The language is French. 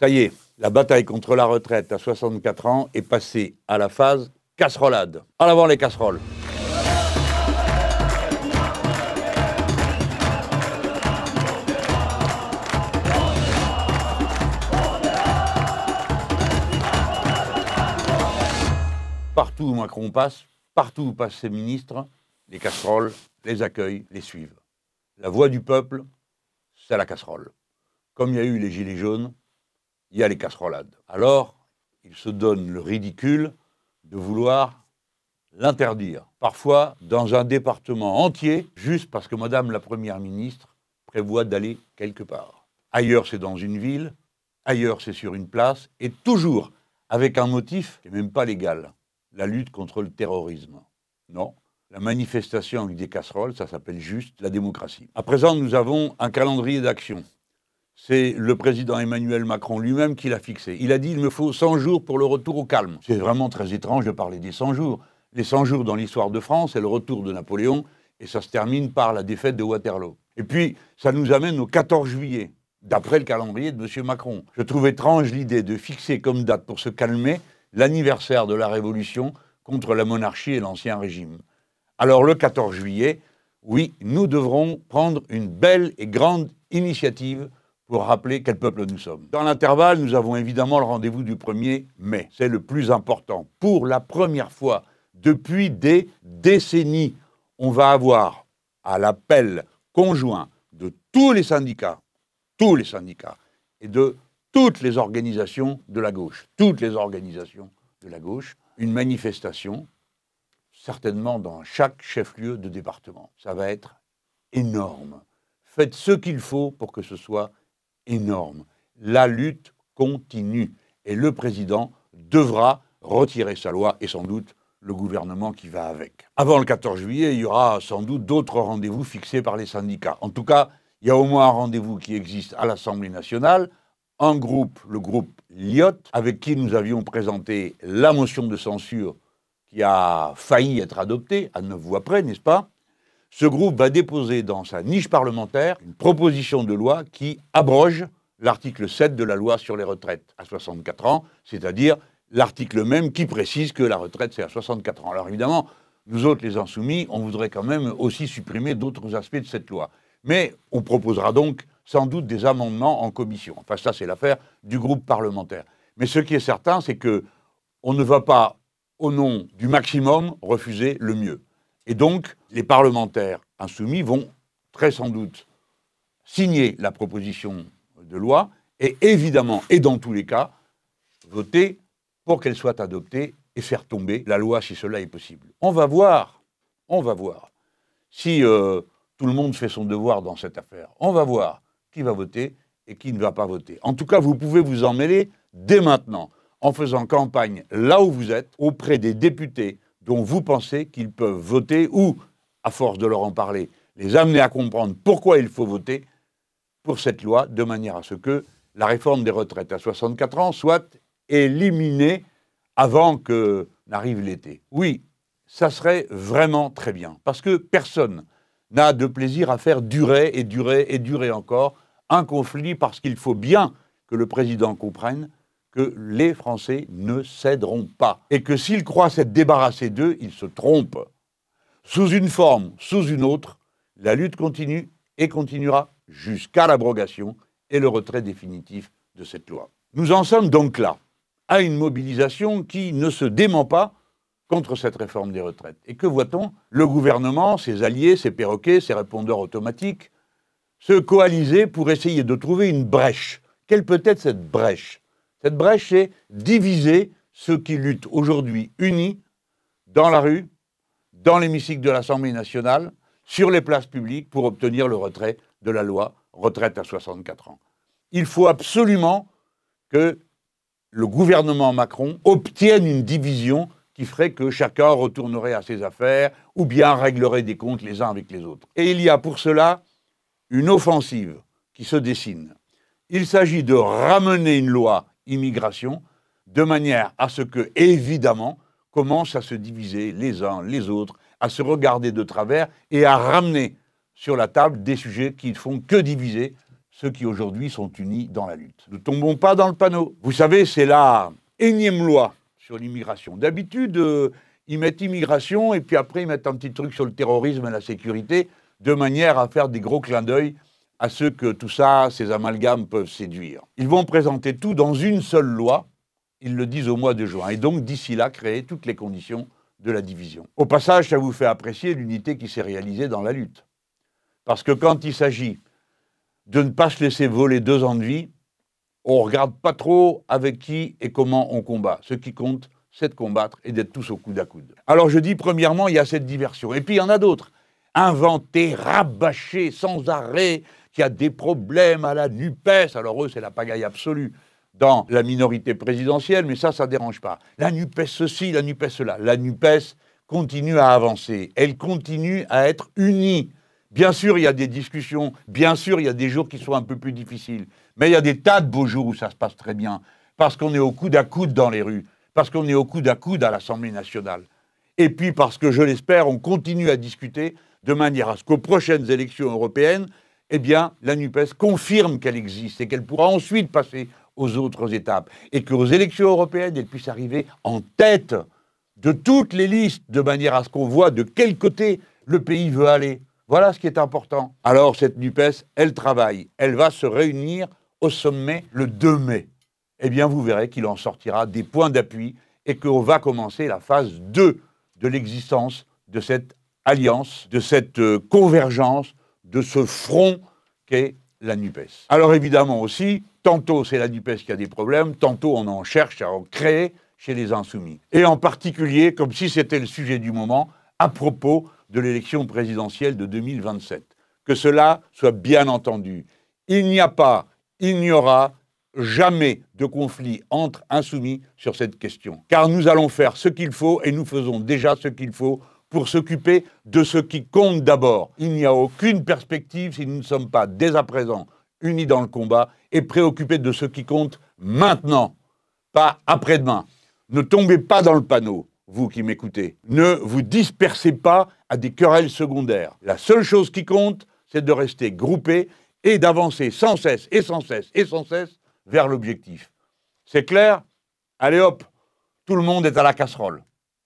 Ça y est, la bataille contre la retraite à 64 ans est passée à la phase casserolade. En avant les casseroles. Partout où Macron passe, partout où passent ses ministres, les casseroles les accueillent, les suivent. La voix du peuple, c'est la casserole. Comme il y a eu les gilets jaunes, il y a les casserolades. Alors, il se donne le ridicule de vouloir l'interdire. Parfois, dans un département entier, juste parce que Madame la Première ministre prévoit d'aller quelque part. Ailleurs, c'est dans une ville, ailleurs, c'est sur une place, et toujours avec un motif qui n'est même pas légal, la lutte contre le terrorisme. Non, la manifestation avec des casseroles, ça s'appelle juste la démocratie. À présent, nous avons un calendrier d'action. C'est le président Emmanuel Macron lui-même qui l'a fixé. Il a dit il me faut 100 jours pour le retour au calme. C'est vraiment très étrange de parler des 100 jours. Les 100 jours dans l'histoire de France, c'est le retour de Napoléon et ça se termine par la défaite de Waterloo. Et puis, ça nous amène au 14 juillet, d'après le calendrier de M. Macron. Je trouve étrange l'idée de fixer comme date pour se calmer l'anniversaire de la Révolution contre la monarchie et l'Ancien Régime. Alors le 14 juillet, oui, nous devrons prendre une belle et grande initiative pour rappeler quel peuple nous sommes. Dans l'intervalle, nous avons évidemment le rendez-vous du 1er mai. C'est le plus important. Pour la première fois depuis des décennies, on va avoir à l'appel conjoint de tous les syndicats, tous les syndicats, et de toutes les organisations de la gauche, toutes les organisations de la gauche, une manifestation certainement dans chaque chef-lieu de département. Ça va être énorme. Faites ce qu'il faut pour que ce soit énorme. La lutte continue et le président devra retirer sa loi et sans doute le gouvernement qui va avec. Avant le 14 juillet, il y aura sans doute d'autres rendez-vous fixés par les syndicats. En tout cas, il y a au moins un rendez-vous qui existe à l'Assemblée nationale, un groupe, le groupe Lyot, avec qui nous avions présenté la motion de censure qui a failli être adopté à neuf voix près, n'est-ce pas? Ce groupe va déposer dans sa niche parlementaire une proposition de loi qui abroge l'article 7 de la loi sur les retraites à 64 ans, c'est-à-dire l'article même qui précise que la retraite c'est à 64 ans. Alors évidemment, nous autres les insoumis, on voudrait quand même aussi supprimer d'autres aspects de cette loi. Mais on proposera donc sans doute des amendements en commission. Enfin ça c'est l'affaire du groupe parlementaire. Mais ce qui est certain, c'est que on ne va pas au nom du maximum, refuser le mieux. Et donc, les parlementaires insoumis vont très sans doute signer la proposition de loi et évidemment, et dans tous les cas, voter pour qu'elle soit adoptée et faire tomber la loi si cela est possible. On va voir, on va voir si euh, tout le monde fait son devoir dans cette affaire. On va voir qui va voter et qui ne va pas voter. En tout cas, vous pouvez vous en mêler dès maintenant en faisant campagne là où vous êtes, auprès des députés dont vous pensez qu'ils peuvent voter ou, à force de leur en parler, les amener à comprendre pourquoi il faut voter pour cette loi, de manière à ce que la réforme des retraites à 64 ans soit éliminée avant que n'arrive l'été. Oui, ça serait vraiment très bien, parce que personne n'a de plaisir à faire durer et durer et durer encore un conflit, parce qu'il faut bien que le président comprenne que les Français ne céderont pas. Et que s'ils croient s'être débarrassés d'eux, ils se trompent. Sous une forme, sous une autre, la lutte continue et continuera jusqu'à l'abrogation et le retrait définitif de cette loi. Nous en sommes donc là, à une mobilisation qui ne se dément pas contre cette réforme des retraites. Et que voit-on? Le gouvernement, ses alliés, ses perroquets, ses répondeurs automatiques, se coaliser pour essayer de trouver une brèche. Quelle peut être cette brèche? Cette brèche, c'est diviser ceux qui luttent aujourd'hui unis dans la rue, dans l'hémicycle de l'Assemblée nationale, sur les places publiques pour obtenir le retrait de la loi retraite à 64 ans. Il faut absolument que le gouvernement Macron obtienne une division qui ferait que chacun retournerait à ses affaires ou bien réglerait des comptes les uns avec les autres. Et il y a pour cela une offensive qui se dessine. Il s'agit de ramener une loi immigration, de manière à ce que, évidemment, commencent à se diviser les uns les autres, à se regarder de travers et à ramener sur la table des sujets qui ne font que diviser ceux qui aujourd'hui sont unis dans la lutte. Ne tombons pas dans le panneau. Vous savez, c'est la énième loi sur l'immigration. D'habitude, euh, ils mettent immigration et puis après ils mettent un petit truc sur le terrorisme et la sécurité, de manière à faire des gros clins d'œil à ceux que tout ça, ces amalgames peuvent séduire. Ils vont présenter tout dans une seule loi, ils le disent au mois de juin, et donc d'ici là créer toutes les conditions de la division. Au passage, ça vous fait apprécier l'unité qui s'est réalisée dans la lutte. Parce que quand il s'agit de ne pas se laisser voler deux ans de vie, on ne regarde pas trop avec qui et comment on combat. Ce qui compte, c'est de combattre et d'être tous au coude à coude. Alors je dis, premièrement, il y a cette diversion. Et puis il y en a d'autres. Inventer, rabâcher sans arrêt qu'il y a des problèmes à la NUPES. Alors eux, c'est la pagaille absolue dans la minorité présidentielle, mais ça, ça ne dérange pas. La NUPES ceci, la NUPES cela. La NUPES continue à avancer. Elle continue à être unie. Bien sûr, il y a des discussions. Bien sûr, il y a des jours qui sont un peu plus difficiles. Mais il y a des tas de beaux jours où ça se passe très bien. Parce qu'on est au coude à coude dans les rues. Parce qu'on est au coude à coude à l'Assemblée nationale. Et puis parce que, je l'espère, on continue à discuter de manière à ce qu'aux prochaines élections européennes, eh bien, la NUPES confirme qu'elle existe et qu'elle pourra ensuite passer aux autres étapes. Et qu'aux élections européennes, elle puisse arriver en tête de toutes les listes, de manière à ce qu'on voit de quel côté le pays veut aller. Voilà ce qui est important. Alors, cette NUPES, elle travaille. Elle va se réunir au sommet le 2 mai. Eh bien, vous verrez qu'il en sortira des points d'appui et qu'on va commencer la phase 2 de l'existence de cette alliance, de cette euh, convergence, de ce front qu'est la NUPES. Alors évidemment aussi, tantôt c'est la NUPES qui a des problèmes, tantôt on en cherche à en créer chez les insoumis. Et en particulier, comme si c'était le sujet du moment, à propos de l'élection présidentielle de 2027. Que cela soit bien entendu. Il n'y a pas, il n'y aura jamais de conflit entre insoumis sur cette question. Car nous allons faire ce qu'il faut et nous faisons déjà ce qu'il faut pour s'occuper de ce qui compte d'abord. Il n'y a aucune perspective si nous ne sommes pas dès à présent unis dans le combat et préoccupés de ce qui compte maintenant, pas après-demain. Ne tombez pas dans le panneau, vous qui m'écoutez. Ne vous dispersez pas à des querelles secondaires. La seule chose qui compte, c'est de rester groupés et d'avancer sans cesse et sans cesse et sans cesse vers l'objectif. C'est clair? Allez hop, tout le monde est à la casserole.